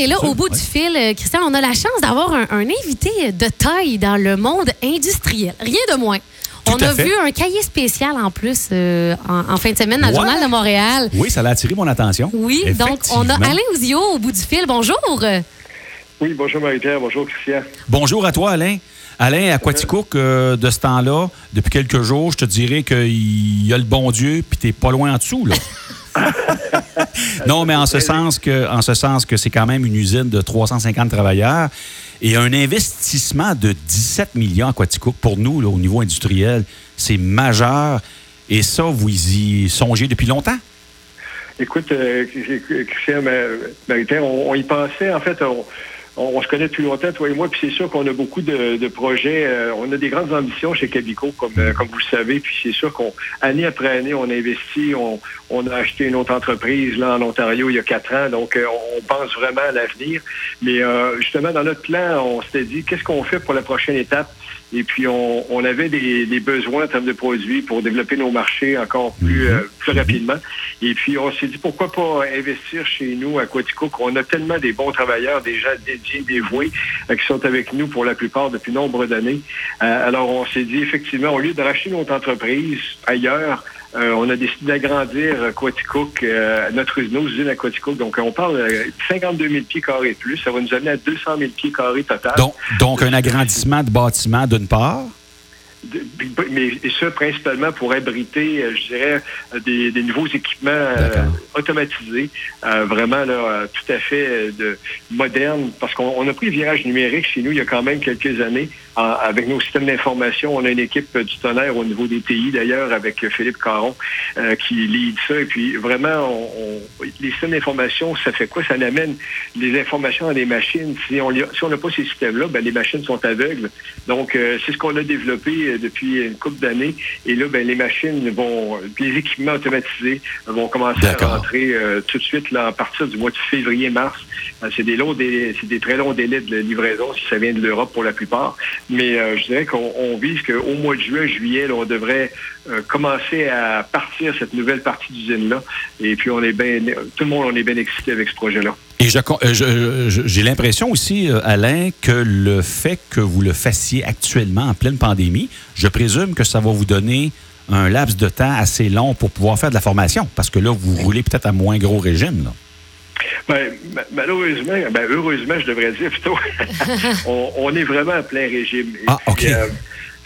Et là, au bout du fil, euh, Christian, on a la chance d'avoir un, un invité de taille dans le monde industriel. Rien de moins. Tout on a fait. vu un cahier spécial en plus euh, en, en fin de semaine dans le. Journal de Montréal. Oui, ça a attiré mon attention. Oui, donc on a. Alain Ouzio au bout du fil. Bonjour. Oui, bonjour Marie-Pierre, bonjour Christian. Bonjour à toi, Alain. Alain, à Quaticook, euh, de ce temps-là, depuis quelques jours, je te dirais qu'il y a le bon Dieu, puis t'es pas loin en dessous, là. non, mais en ce sens que, en ce sens que c'est quand même une usine de 350 travailleurs et un investissement de 17 millions à Quaticook pour nous, là, au niveau industriel, c'est majeur. Et ça, vous y songez depuis longtemps? Écoute, euh, Christian, Ma- Marie-Pierre, on, on y pensait, en fait, on- on se connaît depuis longtemps, toi et moi, puis c'est sûr qu'on a beaucoup de, de projets. euh, on a des grandes ambitions chez Cabico, comme, euh, comme vous le savez, puis c'est sûr qu'on, année après année, on investit, on, on a acheté une autre entreprise là en Ontario il y a quatre ans, donc euh, on pense vraiment à l'avenir. Mais euh, justement, dans notre plan, on s'était dit, qu'est-ce qu'on fait pour la prochaine étape? Et puis, on, on avait des, des besoins en termes de produits pour développer nos marchés encore plus, euh, plus rapidement. Et puis, on s'est dit, pourquoi pas investir chez nous à Quaticook? On a tellement des bons travailleurs, des gens dédiés, dévoués, euh, qui sont avec nous pour la plupart depuis nombre d'années. Euh, alors, on s'est dit, effectivement, au lieu de racheter notre entreprise ailleurs, euh, on a décidé d'agrandir euh, Quaticook, euh, notre nos usines à Quaticook. Donc, on parle de 52 000 pieds carrés plus. Ça va nous amener à 200 000 pieds carrés total. Donc, donc un agrandissement de bâtiment d'une part. Mais et ça principalement pour abriter, euh, je dirais, euh, des, des nouveaux équipements euh, automatisés, euh, vraiment là, tout à fait de modernes, parce qu'on on a pris le virage numérique chez nous il y a quand même quelques années. En- avec nos systèmes d'information, on a une équipe du tonnerre au niveau des TI d'ailleurs avec Philippe Caron euh, qui lead ça. Et puis vraiment, on, on- les systèmes d'information, ça fait quoi? Ça amène les informations dans les machines. Si on si on n'a pas ces systèmes-là, ben, les machines sont aveugles. Donc, c'est ce qu'on a développé euh, depuis une couple d'années. Et là, ben, les machines vont, les équipements automatisés vont commencer à rentrer euh, tout de suite là, à partir du mois de février-mars. Euh, c'est des longs délais, c'est des très longs délais de livraison si ça vient de l'Europe pour la plupart. Mais euh, je dirais qu'on on vise qu'au mois de juin, juillet, là, on devrait euh, commencer à partir cette nouvelle partie d'usine-là. Et puis, on est bien, tout le monde, on est bien excité avec ce projet-là. Et euh, je- j'ai l'impression aussi, euh, Alain, que le fait que vous le fassiez actuellement en pleine pandémie, je présume que ça va vous donner un laps de temps assez long pour pouvoir faire de la formation, parce que là, vous roulez peut-être à moins gros régime. Là. Ben, ma- malheureusement, ben, heureusement, je devrais dire plutôt, on, on est vraiment à plein régime. Et Ah, OK. puis, euh,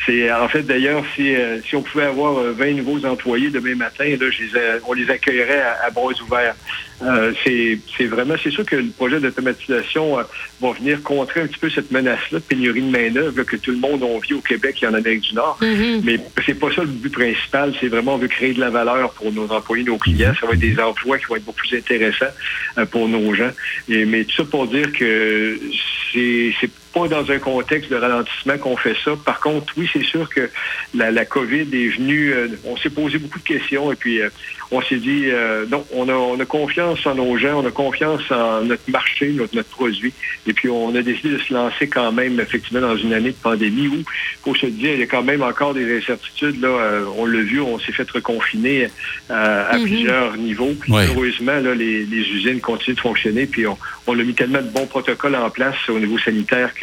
c'est en fait d'ailleurs si euh, si on pouvait avoir euh, 20 nouveaux employés demain matin, là, je les a- on les accueillerait à, à bras ouverts. Euh, c'est c'est vraiment c'est sûr que le projet d'automatisation euh, va venir contrer un petit peu cette menace-là de pénurie de main d'œuvre que tout le monde on vit au Québec et en Amérique du Nord. Mhm. Mais c'est pas ça le but principal. C'est vraiment on veut créer de la valeur pour nos employés, nos clients. Ça va être des emplois qui vont être beaucoup plus intéressants euh, pour nos gens. Et, mais tout ça pour dire que c'est pas dans un contexte de ralentissement qu'on fait ça. Par contre, oui, c'est sûr que la, la COVID est venue. euh, on s'est posé beaucoup de questions et puis euh, on s'est dit euh, non, on a, on a confiance en nos gens, on a confiance en notre marché, notre, notre produit. Et puis on a décidé de se lancer quand même effectivement dans une année de pandémie où, faut se dire, il y a quand même encore des incertitudes. Là, Euh, on l'a vu, on s'est fait reconfiner euh, à Mhm. plusieurs niveaux. Puis Ouais. heureusement, là, les, les usines continuent de fonctionner. Puis on, on a mis tellement de bons protocoles en place au niveau sanitaire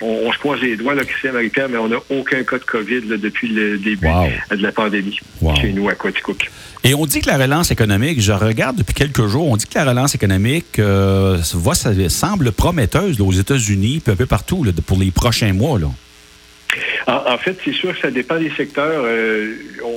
on, on se croise les doigts, Christian Marie-Pierre, mais on n'a aucun cas de COVID là, depuis le début Wow. de la pandémie Wow. chez nous à Quaticook. Et on dit que la relance économique, je regarde depuis quelques jours, on dit que la relance économique euh, va, ça semble prometteuse là, aux États-Unis, puis un peu partout là, pour les prochains mois. Là. En, en fait, c'est sûr que ça dépend des secteurs. Euh,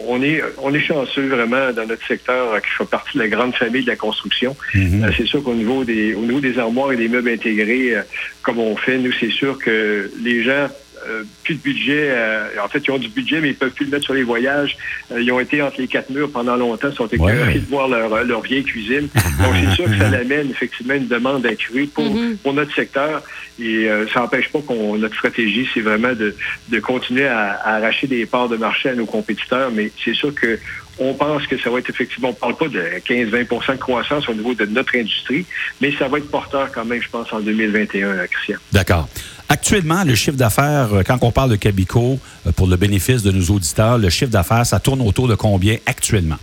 on, est, on est chanceux vraiment dans notre secteur qui fait partie de la grande famille de la construction. Mhm. Euh, c'est sûr qu'au niveau des au niveau des armoires et des meubles intégrés, euh, comme on fait, nous, c'est sûr que les gens euh, plus de budget. euh, en fait, ils ont du budget, mais ils peuvent plus le mettre sur les voyages. Euh, ils ont été entre les quatre murs pendant longtemps, ils sont écœurés Ouais. de voir leur, leur vieille cuisine. Donc, c'est sûr que ça amène effectivement une demande accrue pour, Mhm. pour notre secteur. Et euh, ça n'empêche pas qu'on notre stratégie, c'est vraiment de, de continuer à, à arracher des parts de marché à nos compétiteurs. Mais c'est sûr que on pense que ça va être effectivement, on parle pas de 15-20% de croissance au niveau de notre industrie, mais ça va être porteur quand même, je pense, en 2021, là, Christian. D'accord. Actuellement, le chiffre d'affaires, euh, quand on parle de Cabico, euh, pour le bénéfice de nos auditeurs, le chiffre d'affaires, ça tourne autour de combien actuellement?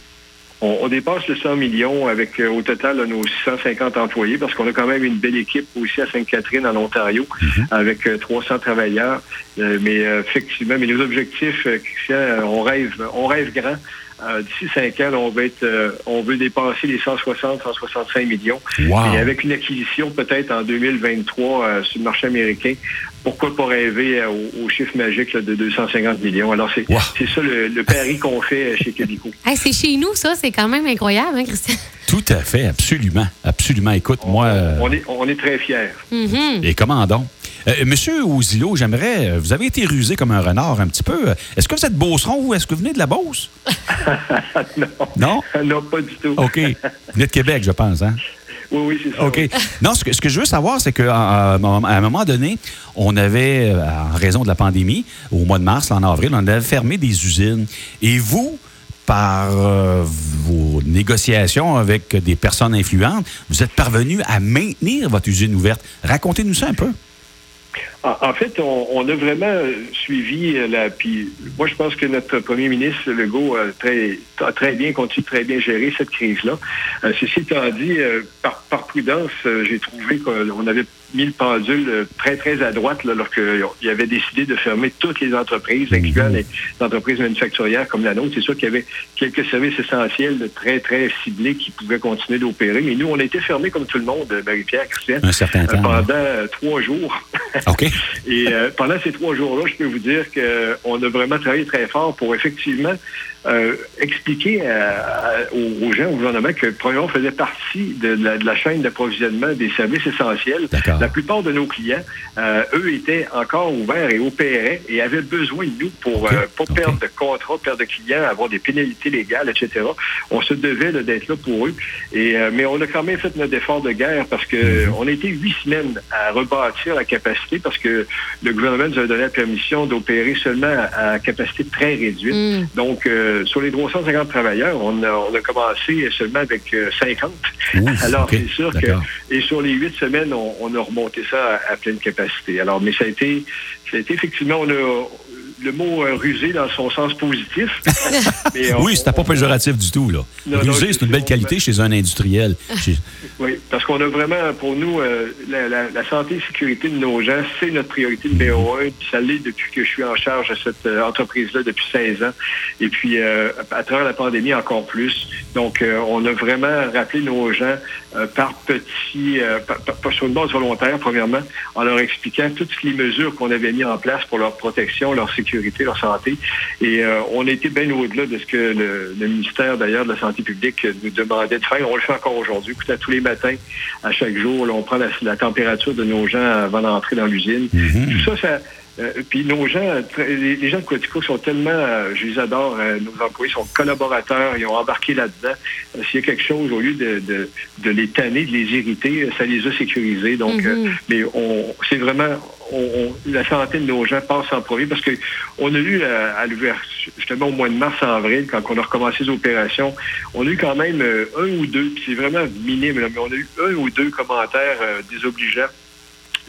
on, dépasse le 100 millions avec au total nos 650 employés parce qu'on a quand même une belle équipe aussi à Sainte-Catherine en Ontario mm-hmm. avec 300 travailleurs. mais effectivement, mais nos objectifs, Christian, on rêve, on rêve grand. Euh, d'ici cinq ans, on, va être, euh, on veut dépasser les 160, 165 millions. Et avec une acquisition peut-être en 2023 euh, sur le marché américain, pourquoi pas rêver au, chiffre magique de 250 millions? Alors, c'est ça le, pari qu'on fait chez Cabico. c'est chez nous, ça. C'est quand même incroyable, hein, Christian? Tout à fait, absolument. Absolument. Écoute, moi... On est, on est très fiers. Mm-hmm. Et comment donc? Euh, monsieur Ouzilo, j'aimerais. Euh, vous avez été rusé comme un renard un petit peu. Est-ce que vous êtes beauceron ou est-ce que vous venez de la Beauce? non. Non? Non, pas du tout. OK. Vous venez de Québec, je pense, hein? Oui, oui, c'est ça. OK. Non, ce que, ce que, je veux savoir, c'est qu'à un moment donné, on avait, euh, en raison de la pandémie, au mois de mars, en avril, on avait fermé des usines. Et vous, par vos négociations avec des personnes influentes, vous êtes parvenu à maintenir votre usine ouverte. Racontez-nous ça un peu. En, fait, on, a vraiment suivi la. Puis moi, je pense que notre premier ministre Legault a très, très bien continué très bien gérer cette crise-là. Euh, ceci étant dit, euh, par, par, prudence, euh, j'ai trouvé qu'on avait mis le pendule très, très à droite là, lorsqu'il avait décidé de fermer toutes les entreprises, incluant les entreprises manufacturières comme la nôtre. C'est sûr qu'il y avait quelques services essentiels très, très ciblés qui pouvaient continuer d'opérer. Mais nous, on a été fermés comme tout le monde, Marie-Pierre, Christian, pendant trois jours. OK. Et euh, pendant ces trois jours-là, je peux vous dire qu'on a vraiment travaillé très fort pour effectivement euh, expliquer aux, gens, au gouvernement, que Premion faisait partie de la, chaîne d'approvisionnement des services essentiels. La plupart de nos clients, euh, eux, étaient encore ouverts et opéraient et avaient besoin de nous pour pas perdre de contrat, perdre de clients, avoir des pénalités légales, etc. On se devait d'être là pour eux. Et, mais on a quand même fait notre effort de guerre parce que mhm. on a été huit semaines à rebâtir la capacité parce que le gouvernement nous a donné la permission d'opérer seulement à, capacité très réduite. Mm. Donc, euh, sur les 350 travailleurs, on a, commencé seulement avec 50. Euh, Alors, c'est sûr que... Et sur les huit semaines, on, a remonté ça à, pleine capacité. Alors, mais ça a été, ça a été effectivement, on a, le mot euh, rusé dans son sens positif. oui, c'était pas péjoratif du tout. Là. rusé, c'est une belle qualité chez un industriel. oui, parce qu'on a vraiment, pour nous, euh, la, santé et sécurité de nos gens, c'est notre priorité numéro un. Puis ça l'est depuis que je suis en charge de cette euh, entreprise-là depuis 16 ans. Et puis, à travers la pandémie, encore plus. Donc, on a vraiment rappelé nos gens par petits, par, sur une base volontaire, premièrement, en leur expliquant toutes les mesures qu'on avait mises en place pour leur protection, leur sécurité leur santé. Et euh, on a été bien au-delà de ce que le, ministère, d'ailleurs, de la Santé publique nous demandait de faire. On le fait encore aujourd'hui. Écoutez, tous les matins, à chaque jour, on prend la, température de nos gens avant d'entrer dans l'usine. Mm-hmm. Tout ça, ça euh, puis nos gens, les, gens de Quatico sont tellement, euh, je les adore, nos employés sont collaborateurs, ils ont embarqué là-dedans. S'il y a quelque chose, au lieu de, de, les tanner, de les irriter, ça les a sécurisés. Donc, mm-hmm. mais on, c'est vraiment, la santé de nos gens passe en premier parce qu'on a eu à, l'ouverture, justement au mois de mars-avril, quand on a recommencé les opérations, on a eu quand même euh, un ou deux, puis c'est vraiment minime, mais on a eu un ou deux commentaires euh, désobligeants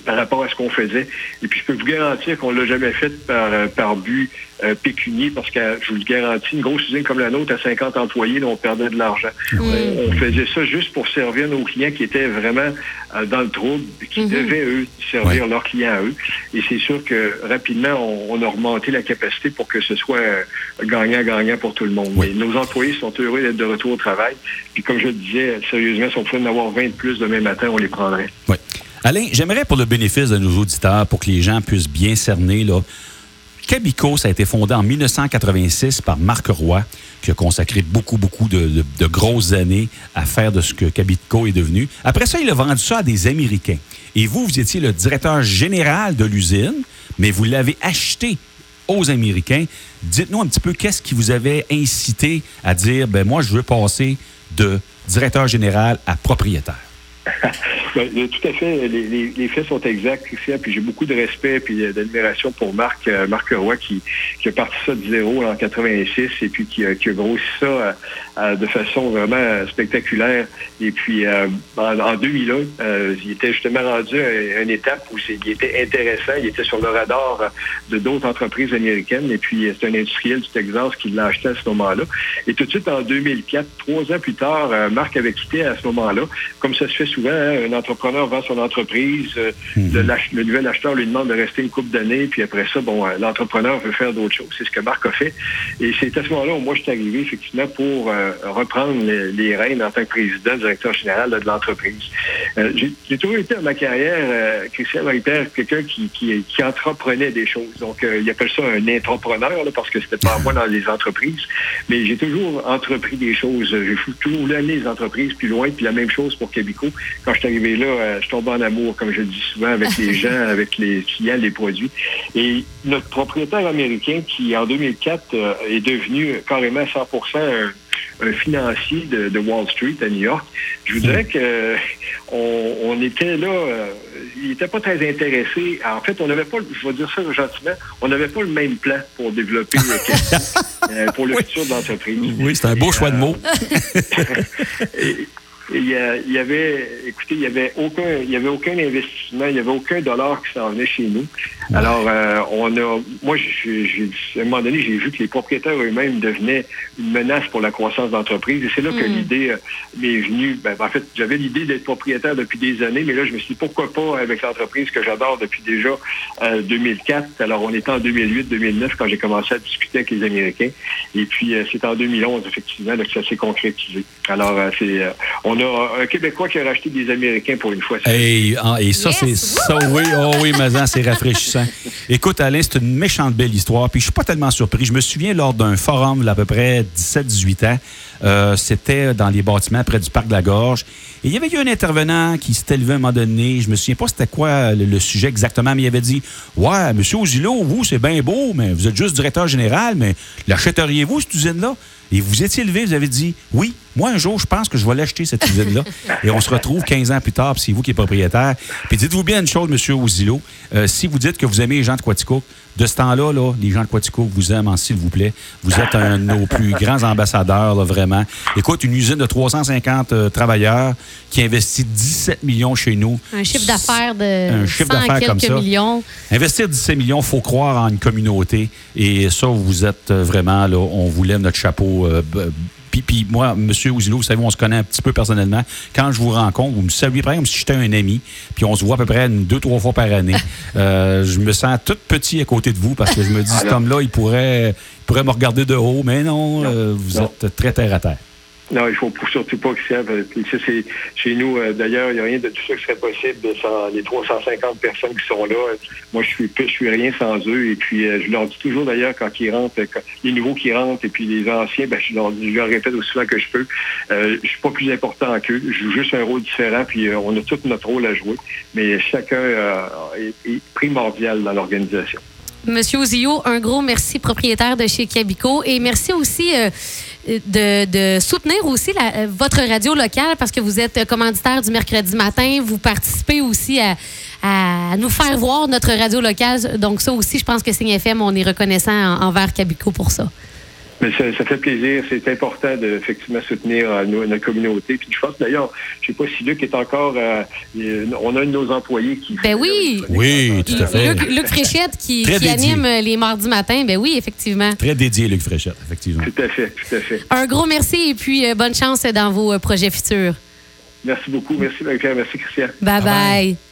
par rapport à ce qu'on faisait. Et puis, je peux vous garantir qu'on l'a jamais fait par, euh, par but euh, pécunier, parce que je vous le garantis, une grosse usine comme la nôtre à 50 employés, on perdait de l'argent. On, faisait ça juste pour servir nos clients qui étaient vraiment euh, dans le trouble, qui mhm. devaient, eux, servir leurs clients à eux. Et c'est sûr que rapidement, on, a remonté la capacité pour que ce soit gagnant-gagnant pour tout le monde. nos employés sont heureux d'être de retour au travail. Puis comme je le disais, sérieusement, si on pouvait en avoir 20 de plus demain matin, on les prendrait. Oui. Alain, j'aimerais pour le bénéfice de nos auditeurs, pour que les gens puissent bien cerner, là, Cabico, ça a été fondé en 1986 par Marc Roy, qui a consacré beaucoup, beaucoup de, grosses années à faire de ce que Cabico est devenu. Après ça, il a vendu ça à des Américains. Et vous, vous étiez le directeur général de l'usine, mais vous l'avez acheté aux Américains. Dites-nous un petit peu qu'est-ce qui vous avait incité à dire, ben moi, je veux passer de directeur général à propriétaire? Ben, tout à fait. Les, faits sont exacts. Puis j'ai beaucoup de respect et d'admiration pour Marc, euh, Marc Roy qui, qui a parti ça de zéro en 86 et puis qui, a grossi ça de façon vraiment spectaculaire. Et puis, en, 2001, il était justement rendu à une étape où il était intéressant. Il était sur le radar de d'autres entreprises américaines. Et puis, c'est un industriel du Texas qui l'a acheté à ce moment-là. Et tout de suite, en 2004, trois ans plus tard, Marc avait quitté à ce moment-là. Comme ça se fait souvent, hein, un entrepreneur vend son entreprise, mhm. le, nouvel acheteur lui demande de rester une couple d'années, puis après ça, bon, l'entrepreneur veut faire d'autres choses. C'est ce que Marc a fait. Et c'est à ce moment-là où moi, je suis arrivé, effectivement, pour euh, reprendre les, rênes en tant que président, directeur général de l'entreprise. Euh, j'ai toujours été dans ma carrière, euh, Christian Marie-Père, quelqu'un qui, qui, entreprenait des choses. Donc, il appelle ça un entrepreneur, parce que c'était pas moi dans les entreprises. Mais j'ai toujours entrepris des choses. J'ai toujours voulu amener les entreprises plus loin. Puis la même chose pour Québécois. Quand je suis arrivé là, je tombe en amour, comme je dis souvent, avec les gens, avec les clients, les produits. Et notre propriétaire américain, qui en 2004 euh, est devenu carrément 100 un, financier de, Wall Street à New York, je vous dirais que on, était là, euh, il n'était pas très intéressé. En fait, on n'avait pas, je vais dire ça gentiment, on n'avait pas le même plan pour développer euh, pour le futur de l'entreprise. Oui, c'est un beau choix de mots. il y, avait, écoutez, il y avait aucun, il y avait aucun investissement, il y avait aucun dollar qui s'en venait chez nous. Alors, euh, on a, moi, à un moment donné, j'ai vu que les propriétaires eux-mêmes devenaient une menace pour la croissance d'entreprise. Et c'est là que mm. l'idée euh, m'est venue. Ben, en fait, j'avais l'idée d'être propriétaire depuis des années, mais là, je me suis dit pourquoi pas avec l'entreprise que j'adore depuis déjà 2004. Euh, Alors, on était en 2008-2009 quand j'ai commencé à discuter avec les Américains. Et puis, c'est en 2011 effectivement que ça s'est concrétisé. Alors, c'est, on a un Québécois qui a racheté des Américains pour une fois. Et, ah, et ça, c'est ça, oui, oh oui, mais c'est rafraîchissant. Écoute, Alain, c'est une méchante belle histoire. Puis je suis pas tellement surpris. Je me souviens lors d'un forum, à peu près 17-18 ans, euh, c'était dans les bâtiments près du parc de la Gorge. Et il y avait eu un intervenant qui s'était levé à un moment donné. Je me souviens pas c'était quoi le, sujet exactement, mais il avait dit Ouais, monsieur Ozilo, vous, c'est bien beau, mais vous êtes juste directeur général, mais l'achèteriez-vous, cette usine-là? Et vous étiez levé, vous avez dit Oui, moi, un jour, je pense que je vais l'acheter, cette usine-là. Et on se retrouve 15 ans plus tard, puis c'est vous qui êtes propriétaire. Puis dites-vous bien une chose, monsieur Ozilo. Euh, si vous dites que vous aimez les gens de Quatico, de ce temps-là, là, les gens de Quatico vous aiment, s'il vous plaît. Vous êtes un de nos plus grands ambassadeurs, vraiment. Écoute, une usine de 350 euh, travailleurs qui investit 17 millions chez nous. Un chiffre d'affaires de un chiffre d'affaires comme ça. millions. Investir 17 millions, il faut croire en une communauté. Et ça, vous êtes euh, vraiment, là, on vous lève notre chapeau puis, moi, M. Ouzilo, vous savez, on se connaît un petit peu personnellement. Quand je vous rencontre, vous me saluez par exemple si j'étais un ami, puis on se voit à peu près deux, trois fois par année. Euh, je me sens tout petit à côté de vous parce que je me dis, cet homme-là, il pourrait, pourrait me regarder de haut, mais non, euh, vous êtes très terre à terre. Non, il faut surtout pas que ça. c'est chez nous, euh, d'ailleurs, il n'y a rien de tout ça qui serait possible sans les 350 personnes qui sont là. Moi, je suis je suis rien sans eux. Et puis, euh, je leur dis toujours d'ailleurs quand ils rentrent, les nouveaux qui rentrent et puis les anciens, ben, je, leur, je leur répète aussi souvent que je peux. Euh, je suis pas plus important qu'eux. Je joue juste un rôle différent. Puis, euh, on a tout notre rôle à jouer. Mais chacun est primordial dans l'organisation. Monsieur Ozio, un gros merci, propriétaire de chez Cabico. Et merci aussi euh, de, soutenir aussi euh, votre radio locale parce que vous êtes commanditaire du mercredi matin. Vous participez aussi à, nous faire voir notre radio locale. Donc, ça aussi, je pense que Signe FM, on est reconnaissant envers Cabico pour ça. Mais ça, fait plaisir. C'est important de effectivement soutenir euh, notre communauté. Puis je pense d'ailleurs, je ne sais pas si Luc est encore. Euh, on a un de nos employés qui. Ben oui. Oui, tout à fait. Luc, Fréchette qui, anime les mardis matins. Ben oui, effectivement. Très dédié, Luc Fréchette, effectivement. Tout à fait, tout à fait. Un gros merci et puis euh, bonne chance dans vos projets futurs. Merci beaucoup. Merci, Merci, Christian. bye. bye.